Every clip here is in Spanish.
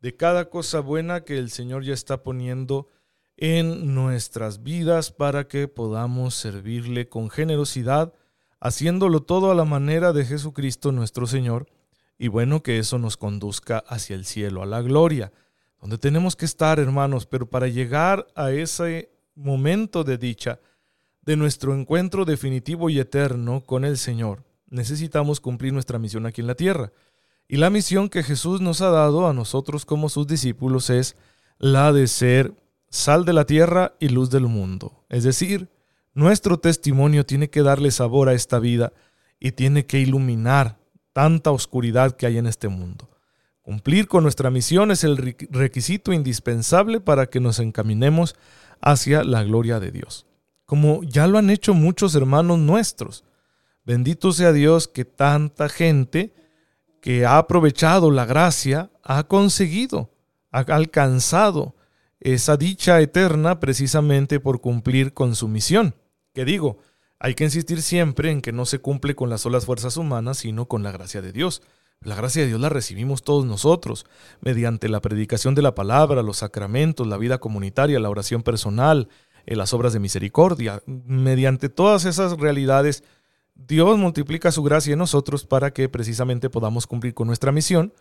de cada cosa buena que el Señor ya está poniendo en nuestras vidas para que podamos servirle con generosidad, haciéndolo todo a la manera de Jesucristo nuestro Señor. Y bueno, que eso nos conduzca hacia el cielo, a la gloria, donde tenemos que estar, hermanos, pero para llegar a ese momento de dicha, de nuestro encuentro definitivo y eterno con el Señor, necesitamos cumplir nuestra misión aquí en la tierra. Y la misión que Jesús nos ha dado a nosotros como sus discípulos es la de ser sal de la tierra y luz del mundo. Es decir, nuestro testimonio tiene que darle sabor a esta vida y tiene que iluminar tanta oscuridad que hay en este mundo. Cumplir con nuestra misión es el requisito indispensable para que nos encaminemos hacia la gloria de Dios, como ya lo han hecho muchos hermanos nuestros. Bendito sea Dios que tanta gente que ha aprovechado la gracia, ha conseguido, ha alcanzado esa dicha eterna precisamente por cumplir con su misión. Que digo, hay que insistir siempre en que no se cumple con las solas fuerzas humanas, sino con la gracia de Dios. La gracia de Dios la recibimos todos nosotros, mediante la predicación de la palabra, los sacramentos, la vida comunitaria, la oración personal, eh, las obras de misericordia, mediante todas esas realidades Dios multiplica su gracia en nosotros para que precisamente podamos cumplir con nuestra misión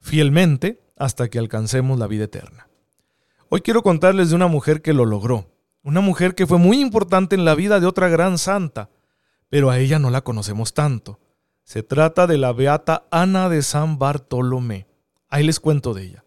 fielmente hasta que alcancemos la vida eterna. Hoy quiero contarles de una mujer que lo logró, una mujer que fue muy importante en la vida de otra gran santa, pero a ella no la conocemos tanto. Se trata de la beata Ana de San Bartolomé. Ahí les cuento de ella.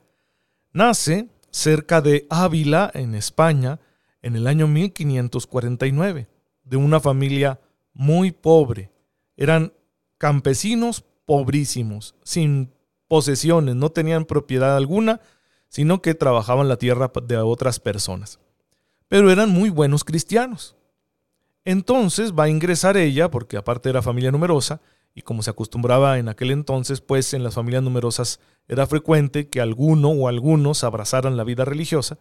Nace cerca de Ávila, en España, en el año 1549, de una familia muy pobre. Eran campesinos pobrísimos, sin posesiones, no tenían propiedad alguna, sino que trabajaban la tierra de otras personas. Pero eran muy buenos cristianos. Entonces va a ingresar ella, porque aparte era familia numerosa, y como se acostumbraba en aquel entonces, pues en las familias numerosas era frecuente que alguno o algunos abrazaran la vida religiosa,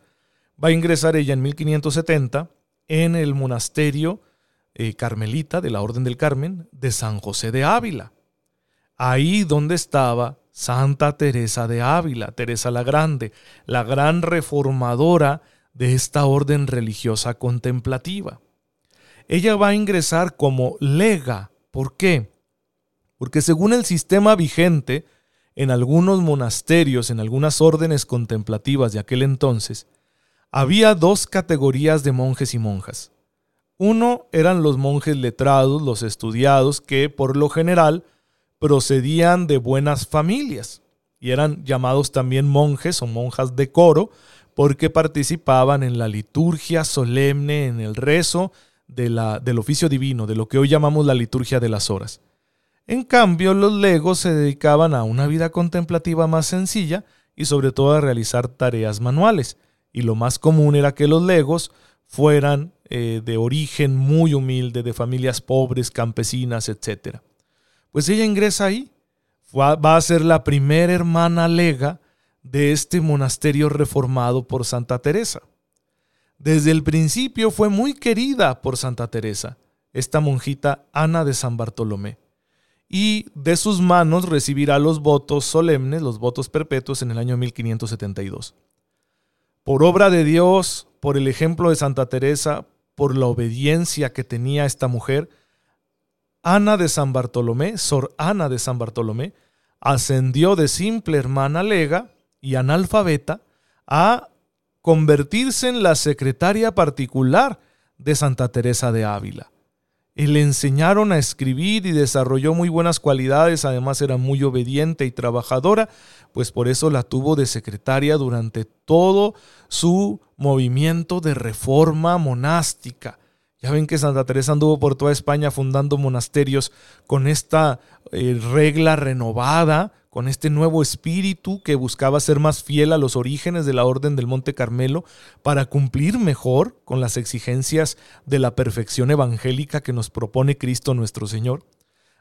va a ingresar ella en 1570 en el monasterio eh, carmelita de la Orden del Carmen de San José de Ávila. Ahí donde estaba Santa Teresa de Ávila, Teresa la Grande, la gran reformadora de esta orden religiosa contemplativa. Ella va a ingresar como lega. ¿Por qué? Porque según el sistema vigente, en algunos monasterios, en algunas órdenes contemplativas de aquel entonces, había dos categorías de monjes y monjas. Uno eran los monjes letrados, los estudiados, que por lo general procedían de buenas familias y eran llamados también monjes o monjas de coro porque participaban en la liturgia solemne, en el rezo de la, del oficio divino, de lo que hoy llamamos la liturgia de las horas. En cambio, los legos se dedicaban a una vida contemplativa más sencilla y sobre todo a realizar tareas manuales. Y lo más común era que los legos fueran eh, de origen muy humilde, de familias pobres, campesinas, etc. Pues ella ingresa ahí, va a ser la primera hermana lega de este monasterio reformado por Santa Teresa. Desde el principio fue muy querida por Santa Teresa, esta monjita Ana de San Bartolomé, y de sus manos recibirá los votos solemnes, los votos perpetuos en el año 1572. Por obra de Dios, por el ejemplo de Santa Teresa, por la obediencia que tenía esta mujer, Ana de San Bartolomé, Sor Ana de San Bartolomé, ascendió de simple hermana lega y analfabeta a convertirse en la secretaria particular de Santa Teresa de Ávila. Le enseñaron a escribir y desarrolló muy buenas cualidades, además era muy obediente y trabajadora, pues por eso la tuvo de secretaria durante todo su movimiento de reforma monástica. Ya ven que Santa Teresa anduvo por toda España fundando monasterios con esta eh, regla renovada, con este nuevo espíritu que buscaba ser más fiel a los orígenes de la Orden del Monte Carmelo para cumplir mejor con las exigencias de la perfección evangélica que nos propone Cristo nuestro Señor.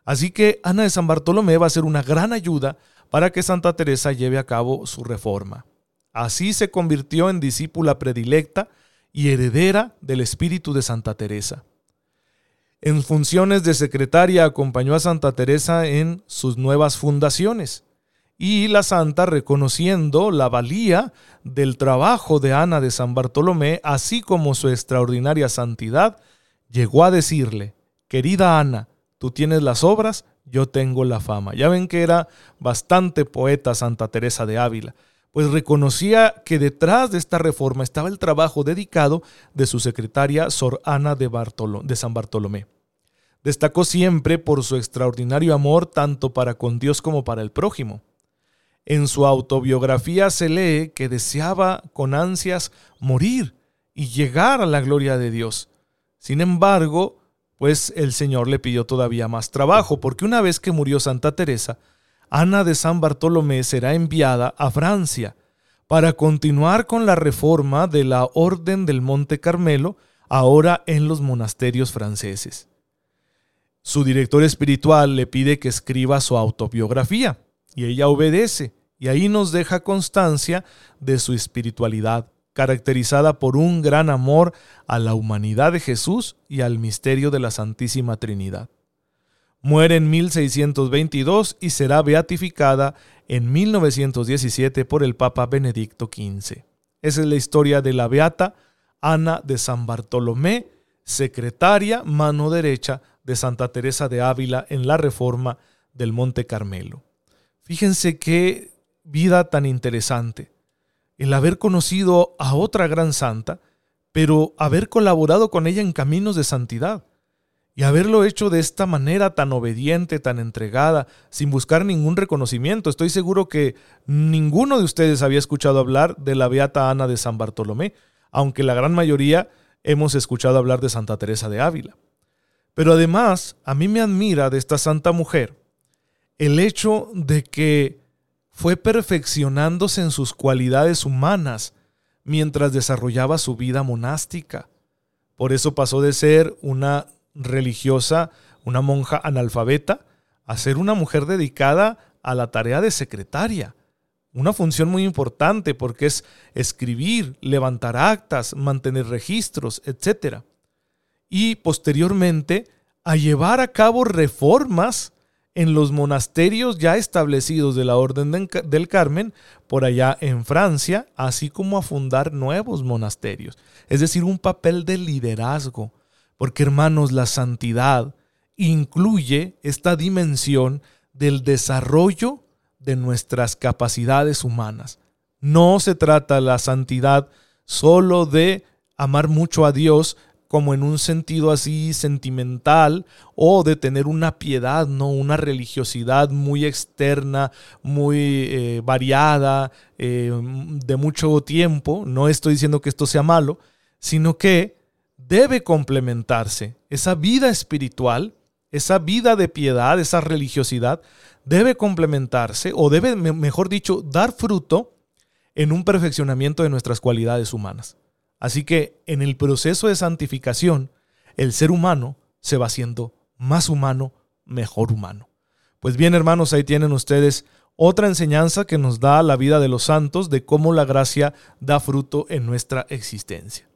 Así que Ana de San Bartolomé va a ser una gran ayuda para que Santa Teresa lleve a cabo su reforma. Así se convirtió en discípula predilecta y heredera del espíritu de Santa Teresa. En funciones de secretaria acompañó a Santa Teresa en sus nuevas fundaciones y la santa, reconociendo la valía del trabajo de Ana de San Bartolomé, así como su extraordinaria santidad, llegó a decirle, querida Ana, tú tienes las obras, yo tengo la fama. Ya ven que era bastante poeta Santa Teresa de Ávila, pues reconocía que detrás de esta reforma estaba el trabajo dedicado de su secretaria Sor Ana de, de San Bartolomé. Destacó siempre por su extraordinario amor tanto para con Dios como para el prójimo. En su autobiografía se lee que deseaba con ansias morir y llegar a la gloria de Dios. Sin embargo, pues el Señor le pidió todavía más trabajo, porque una vez que murió Santa Teresa, Ana de San Bartolomé será enviada a Francia para continuar con la reforma de la Orden del Monte Carmelo, ahora en los monasterios franceses. Su director espiritual le pide que escriba su autobiografía y ella obedece y ahí nos deja constancia de su espiritualidad, caracterizada por un gran amor a la humanidad de Jesús y al misterio de la Santísima Trinidad. Muere en 1622 y será beatificada en 1917 por el Papa Benedicto XV. Esa es la historia de la beata Ana de San Bartolomé, secretaria, mano derecha de Santa Teresa de Ávila en la reforma del Monte Carmelo. Fíjense qué vida tan interesante el haber conocido a otra gran santa, pero haber colaborado con ella en caminos de santidad y haberlo hecho de esta manera tan obediente, tan entregada, sin buscar ningún reconocimiento. Estoy seguro que ninguno de ustedes había escuchado hablar de la Beata Ana de San Bartolomé, aunque la gran mayoría hemos escuchado hablar de Santa Teresa de Ávila. Pero además, a mí me admira de esta santa mujer el hecho de que fue perfeccionándose en sus cualidades humanas mientras desarrollaba su vida monástica. Por eso pasó de ser una religiosa, una monja analfabeta, a ser una mujer dedicada a la tarea de secretaria. Una función muy importante porque es escribir, levantar actas, mantener registros, etc y posteriormente a llevar a cabo reformas en los monasterios ya establecidos de la Orden del Carmen por allá en Francia, así como a fundar nuevos monasterios. Es decir, un papel de liderazgo, porque hermanos, la santidad incluye esta dimensión del desarrollo de nuestras capacidades humanas. No se trata la santidad solo de amar mucho a Dios como en un sentido así sentimental o de tener una piedad, no una religiosidad muy externa, muy eh, variada, eh, de mucho tiempo. No estoy diciendo que esto sea malo, sino que debe complementarse esa vida espiritual, esa vida de piedad, esa religiosidad, debe complementarse o debe, mejor dicho, dar fruto en un perfeccionamiento de nuestras cualidades humanas. Así que en el proceso de santificación, el ser humano se va haciendo más humano, mejor humano. Pues bien, hermanos, ahí tienen ustedes otra enseñanza que nos da la vida de los santos de cómo la gracia da fruto en nuestra existencia.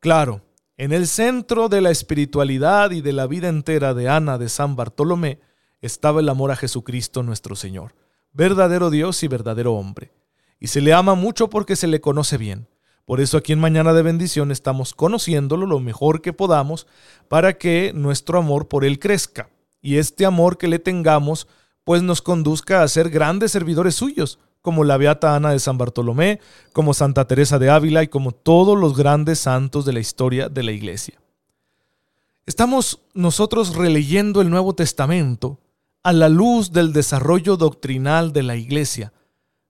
Claro, en el centro de la espiritualidad y de la vida entera de Ana de San Bartolomé estaba el amor a Jesucristo nuestro Señor, verdadero Dios y verdadero hombre. Y se le ama mucho porque se le conoce bien. Por eso aquí en Mañana de Bendición estamos conociéndolo lo mejor que podamos para que nuestro amor por Él crezca. Y este amor que le tengamos pues nos conduzca a ser grandes servidores suyos, como la Beata Ana de San Bartolomé, como Santa Teresa de Ávila y como todos los grandes santos de la historia de la Iglesia. Estamos nosotros releyendo el Nuevo Testamento a la luz del desarrollo doctrinal de la Iglesia,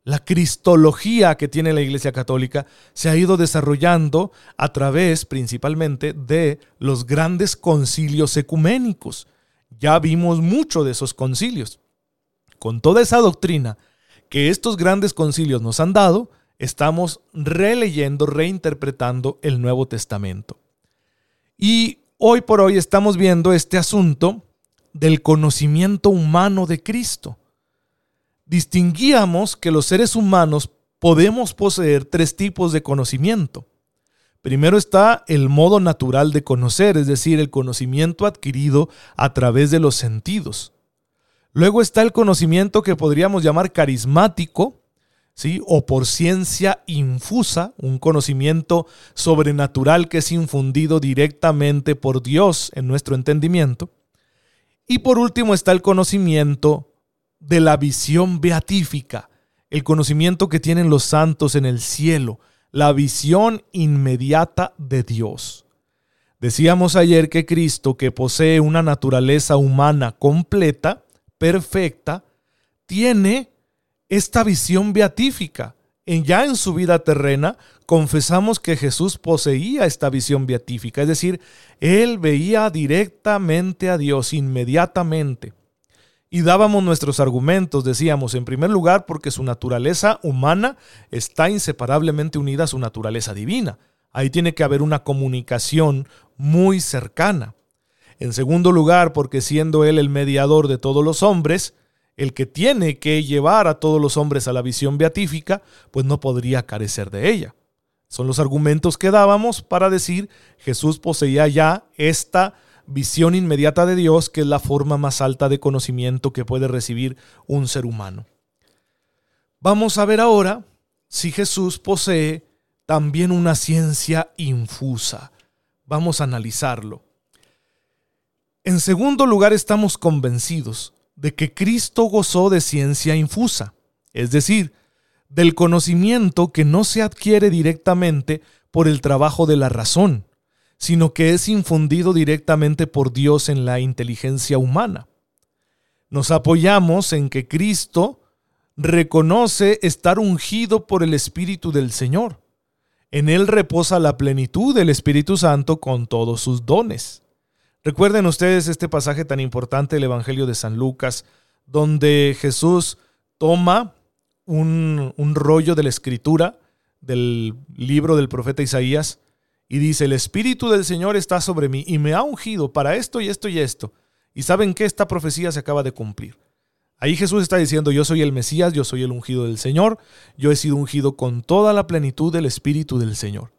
la cristología que tiene la Iglesia Católica se ha ido desarrollando a través principalmente de los grandes concilios ecuménicos. Ya vimos mucho de esos concilios. con toda esa doctrina que estos grandes concilios nos han dado, estamos releyendo, reinterpretando el Nuevo Testamento. Y hoy por hoy estamos viendo este asunto del conocimiento humano de Cristo. Distinguíamos que los seres humanos podemos poseer tres tipos de conocimiento. Primero está el modo natural de conocer, es decir, el conocimiento adquirido a través de los sentidos. Luego está el conocimiento que podríamos llamar carismático, ¿sí? o por ciencia infusa, un conocimiento sobrenatural que es infundido directamente por Dios en nuestro entendimiento. Y por último está el conocimiento de la visión beatífica, el conocimiento que tienen los santos en el cielo, la visión inmediata de Dios. Decíamos ayer que Cristo, que posee una naturaleza humana completa, perfecta, tiene esta visión beatífica. En, ya en su vida terrena confesamos que Jesús poseía esta visión beatífica, es decir, él veía directamente a Dios inmediatamente. Y dábamos nuestros argumentos, decíamos, en primer lugar, porque su naturaleza humana está inseparablemente unida a su naturaleza divina. Ahí tiene que haber una comunicación muy cercana. En segundo lugar, porque siendo Él el mediador de todos los hombres, el que tiene que llevar a todos los hombres a la visión beatífica, pues no podría carecer de ella. Son los argumentos que dábamos para decir Jesús poseía ya esta visión inmediata de Dios, que es la forma más alta de conocimiento que puede recibir un ser humano. Vamos a ver ahora si Jesús posee también una ciencia infusa. Vamos a analizarlo. En segundo lugar, estamos convencidos de que Cristo gozó de ciencia infusa, es decir, del conocimiento que no se adquiere directamente por el trabajo de la razón, sino que es infundido directamente por Dios en la inteligencia humana. Nos apoyamos en que Cristo reconoce estar ungido por el Espíritu del Señor. En Él reposa la plenitud del Espíritu Santo con todos sus dones. Recuerden ustedes este pasaje tan importante del Evangelio de San Lucas, donde Jesús toma un, rollo de la escritura del libro del profeta Isaías y dice, el Espíritu del Señor está sobre mí y me ha ungido para esto y esto y esto. Y saben que esta profecía se acaba de cumplir. Ahí Jesús está diciendo, yo soy el Mesías, yo soy el ungido del Señor, yo he sido ungido con toda la plenitud del Espíritu del Señor.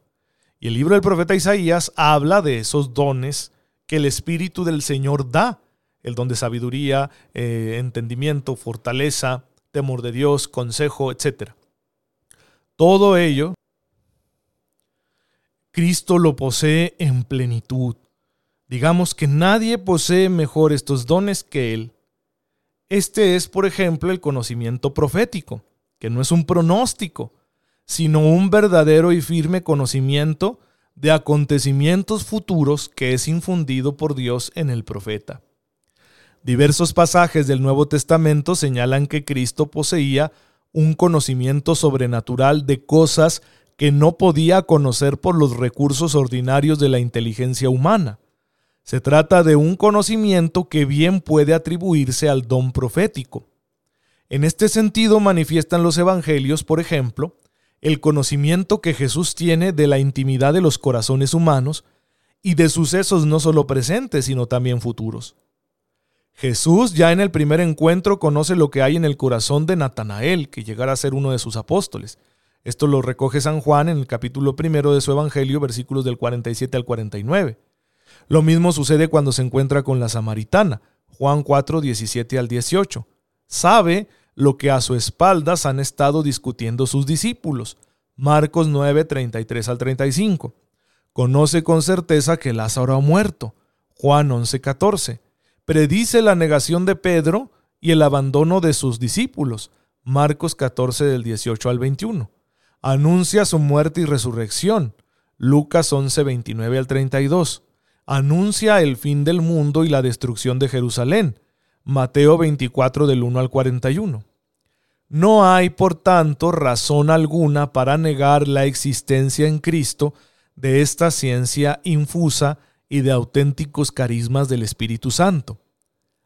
Y el libro del profeta Isaías habla de esos dones que el Espíritu del Señor da, el don de sabiduría, eh, entendimiento, fortaleza, temor de Dios, consejo, etc. Todo ello Cristo lo posee en plenitud. Digamos que nadie posee mejor estos dones que Él. Este es, por ejemplo, el conocimiento profético, que no es un pronóstico, sino un verdadero y firme conocimiento de acontecimientos futuros que es infundido por Dios en el profeta. Diversos pasajes del Nuevo Testamento señalan que Cristo poseía un conocimiento sobrenatural de cosas que no podía conocer por los recursos ordinarios de la inteligencia humana. Se trata de un conocimiento que bien puede atribuirse al don profético. En este sentido manifiestan los evangelios, por ejemplo, el conocimiento que Jesús tiene de la intimidad de los corazones humanos y de sucesos no solo presentes, sino también futuros. Jesús ya en el primer encuentro conoce lo que hay en el corazón de Natanael, que llegará a ser uno de sus apóstoles, esto lo recoge San Juan en el capítulo primero de su Evangelio, versículos del 47 al 49. Lo mismo sucede cuando se encuentra con la samaritana, Juan 4, 17 al 18. Sabe lo que a su espaldas han estado discutiendo sus discípulos, Marcos 9, 33 al 35. Conoce con certeza que Lázaro ha muerto, Juan 11, 14. Predice la negación de Pedro y el abandono de sus discípulos, Marcos 14 del 18 al 21 anuncia su muerte y resurrección. Lucas 11, 29 al 32. Anuncia el fin del mundo y la destrucción de Jerusalén. Mateo 24 del 1 al 41. No hay, por tanto, razón alguna para negar la existencia en Cristo de esta ciencia infusa y de auténticos carismas del Espíritu Santo.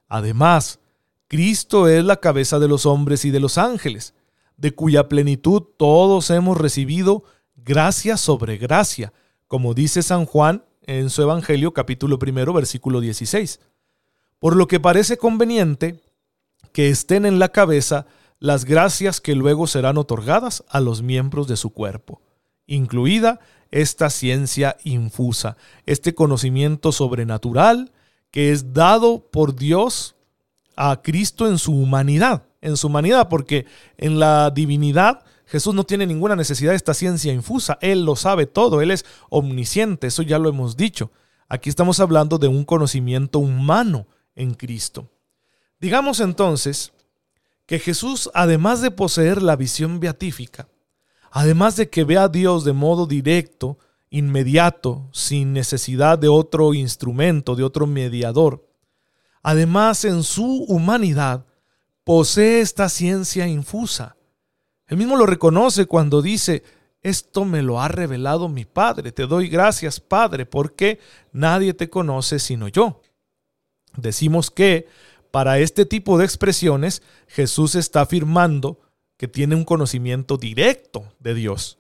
Además, Cristo es la cabeza de los hombres y de los ángeles, de cuya plenitud todos hemos recibido gracia sobre gracia, como dice San Juan en su Evangelio capítulo primero versículo 16. Por lo que parece conveniente que estén en la cabeza las gracias que luego serán otorgadas a los miembros de su cuerpo, incluida esta ciencia infusa, este conocimiento sobrenatural que es dado por Dios a Cristo en su humanidad, en su humanidad, porque en la divinidad Jesús no tiene ninguna necesidad de esta ciencia infusa, Él lo sabe todo, Él es omnisciente, eso ya lo hemos dicho. Aquí estamos hablando de un conocimiento humano en Cristo. Digamos entonces que Jesús, además de poseer la visión beatífica, además de que ve a Dios de modo directo, inmediato, sin necesidad de otro instrumento, de otro mediador, además en su humanidad posee esta ciencia infusa. Él mismo lo reconoce cuando dice, esto me lo ha revelado mi Padre, te doy gracias Padre, porque nadie te conoce sino yo. Decimos que para este tipo de expresiones, Jesús está afirmando que tiene un conocimiento directo de Dios.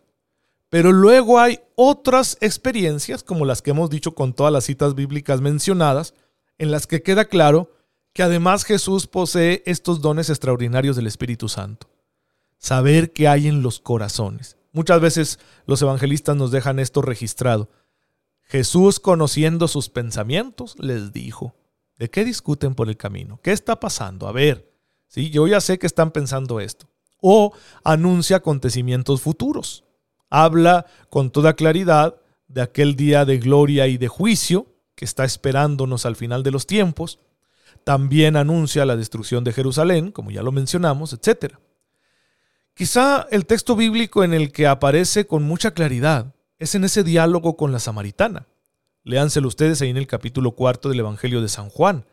Pero luego hay otras experiencias, como las que hemos dicho con todas las citas bíblicas mencionadas, en las que queda claro que además Jesús posee estos dones extraordinarios del Espíritu Santo. Saber qué hay en los corazones. Muchas veces los evangelistas nos dejan esto registrado. Jesús, conociendo sus pensamientos, les dijo, ¿De qué discuten por el camino? ¿Qué está pasando? A ver, ¿sí? yo ya sé que están pensando esto. O anuncia acontecimientos futuros. Habla con toda claridad de aquel día de gloria y de juicio que está esperándonos al final de los tiempos. También anuncia la destrucción de Jerusalén, como ya lo mencionamos, etc. Quizá el texto bíblico en el que aparece con mucha claridad es en ese diálogo con la samaritana. Léanselo ustedes ahí en el capítulo cuarto del Evangelio de San Juan.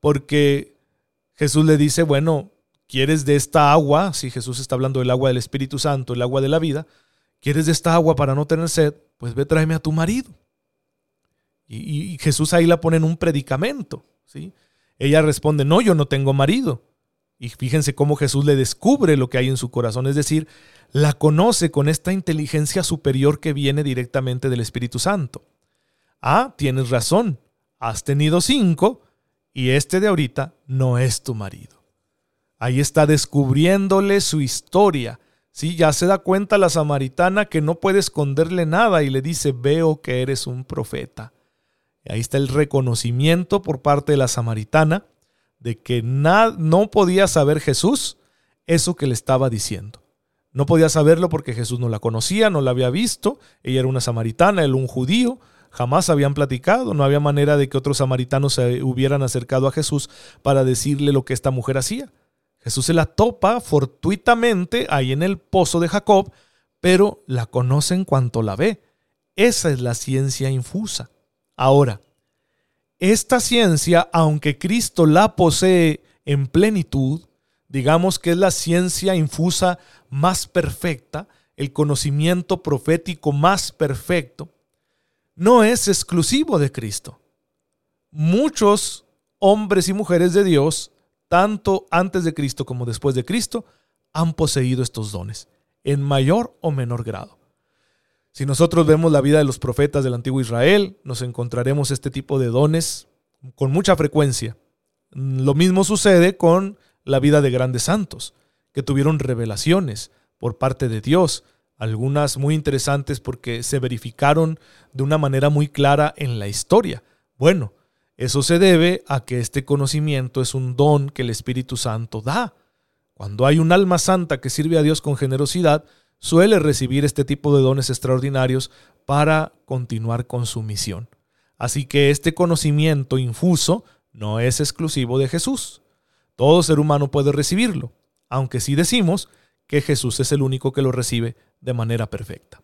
Porque Jesús le dice, bueno, ¿quieres de esta agua? Si Jesús está hablando del agua del Espíritu Santo, el agua de la vida. ¿Quieres de esta agua para no tener sed? Pues ve, tráeme a tu marido. Y, y Jesús ahí la pone en un predicamento. ¿sí? Ella responde, no, yo no tengo marido. Y fíjense cómo Jesús le descubre lo que hay en su corazón, es decir, la conoce con esta inteligencia superior que viene directamente del Espíritu Santo. Ah, tienes razón, has tenido cinco y este de ahorita no es tu marido. Ahí está descubriéndole su historia. Sí, ya se da cuenta la samaritana que no puede esconderle nada y le dice, veo que eres un profeta. Y ahí está el reconocimiento por parte de la samaritana de que no podía saber Jesús eso que le estaba diciendo. No podía saberlo porque Jesús no la conocía, no la había visto, ella era una samaritana, él un judío, jamás habían platicado, no había manera de que otros samaritanos se hubieran acercado a Jesús para decirle lo que esta mujer hacía. Jesús se la topa fortuitamente ahí en el pozo de Jacob, pero la conoce en cuanto la ve. Esa es la ciencia infusa. Ahora, esta ciencia, aunque Cristo la posee en plenitud, digamos que es la ciencia infusa más perfecta, el conocimiento profético más perfecto, no es exclusivo de Cristo. Muchos hombres y mujeres de Dios, tanto antes de Cristo como después de Cristo, han poseído estos dones, en mayor o menor grado. Si nosotros vemos la vida de los profetas del antiguo Israel, nos encontraremos este tipo de dones con mucha frecuencia. Lo mismo sucede con la vida de grandes santos, que tuvieron revelaciones por parte de Dios, algunas muy interesantes porque se verificaron de una manera muy clara en la historia. Bueno, eso se debe a que este conocimiento es un don que el Espíritu Santo da. Cuando hay un alma santa que sirve a Dios con generosidad, suele recibir este tipo de dones extraordinarios para continuar con su misión. Así que este conocimiento infuso no es exclusivo de Jesús. Todo ser humano puede recibirlo, aunque sí decimos que Jesús es el único que lo recibe de manera perfecta.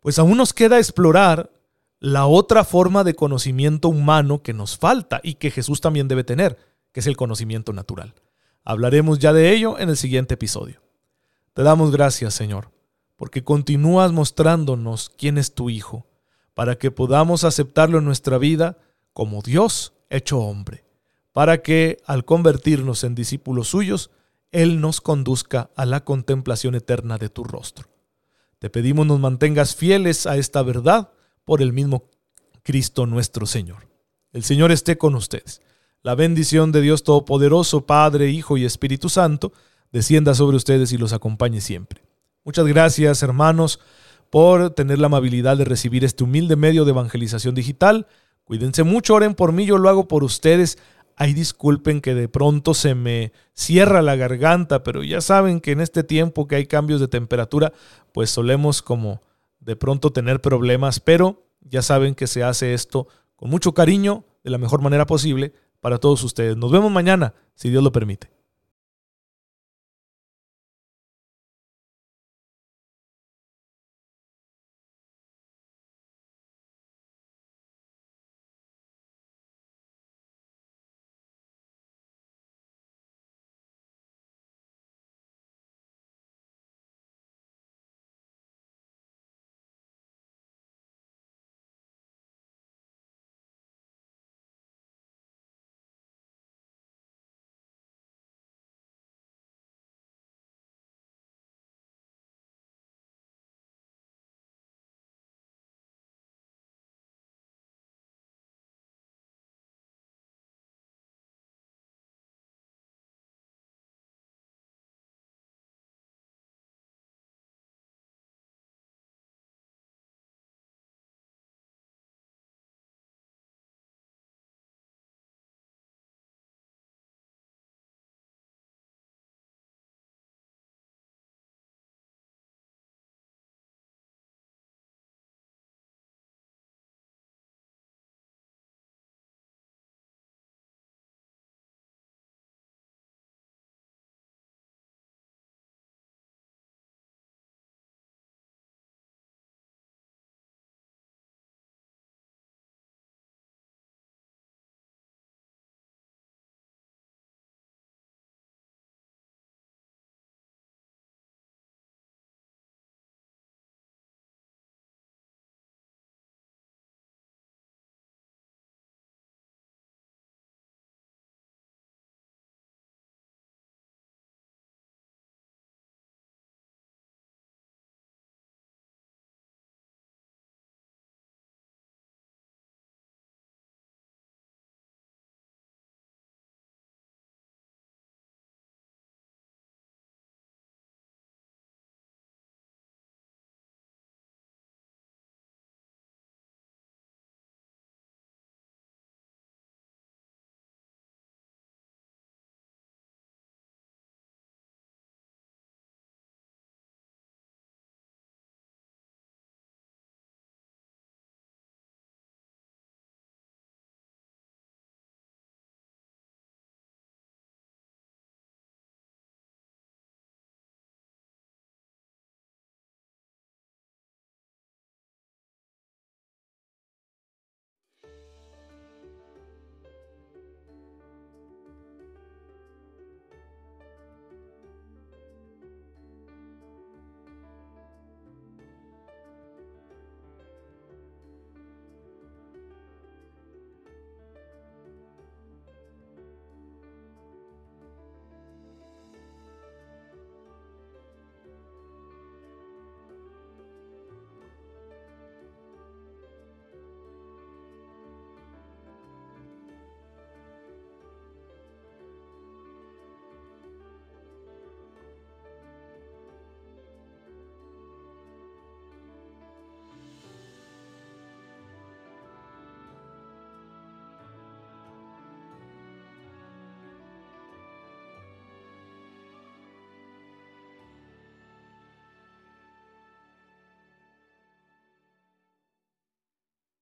Pues aún nos queda explorar la otra forma de conocimiento humano que nos falta y que Jesús también debe tener, que es el conocimiento natural. Hablaremos ya de ello en el siguiente episodio. Te damos gracias, Señor, porque continúas mostrándonos quién es tu Hijo, para que podamos aceptarlo en nuestra vida como Dios hecho hombre, para que al convertirnos en discípulos suyos, Él nos conduzca a la contemplación eterna de tu rostro. Te pedimos nos mantengas fieles a esta verdad por el mismo Cristo nuestro Señor. El Señor esté con ustedes. La bendición de Dios Todopoderoso, Padre, Hijo y Espíritu Santo, descienda sobre ustedes y los acompañe siempre. Muchas gracias, hermanos, por tener la amabilidad de recibir este humilde medio de evangelización digital. Cuídense mucho, oren por mí, yo lo hago por ustedes. Ay, disculpen que de pronto se me cierra la garganta, pero ya saben que en este tiempo que hay cambios de temperatura, pues solemos como de pronto tener problemas, pero ya saben que se hace esto con mucho cariño, de la mejor manera posible para todos ustedes. Nos vemos mañana, si Dios lo permite.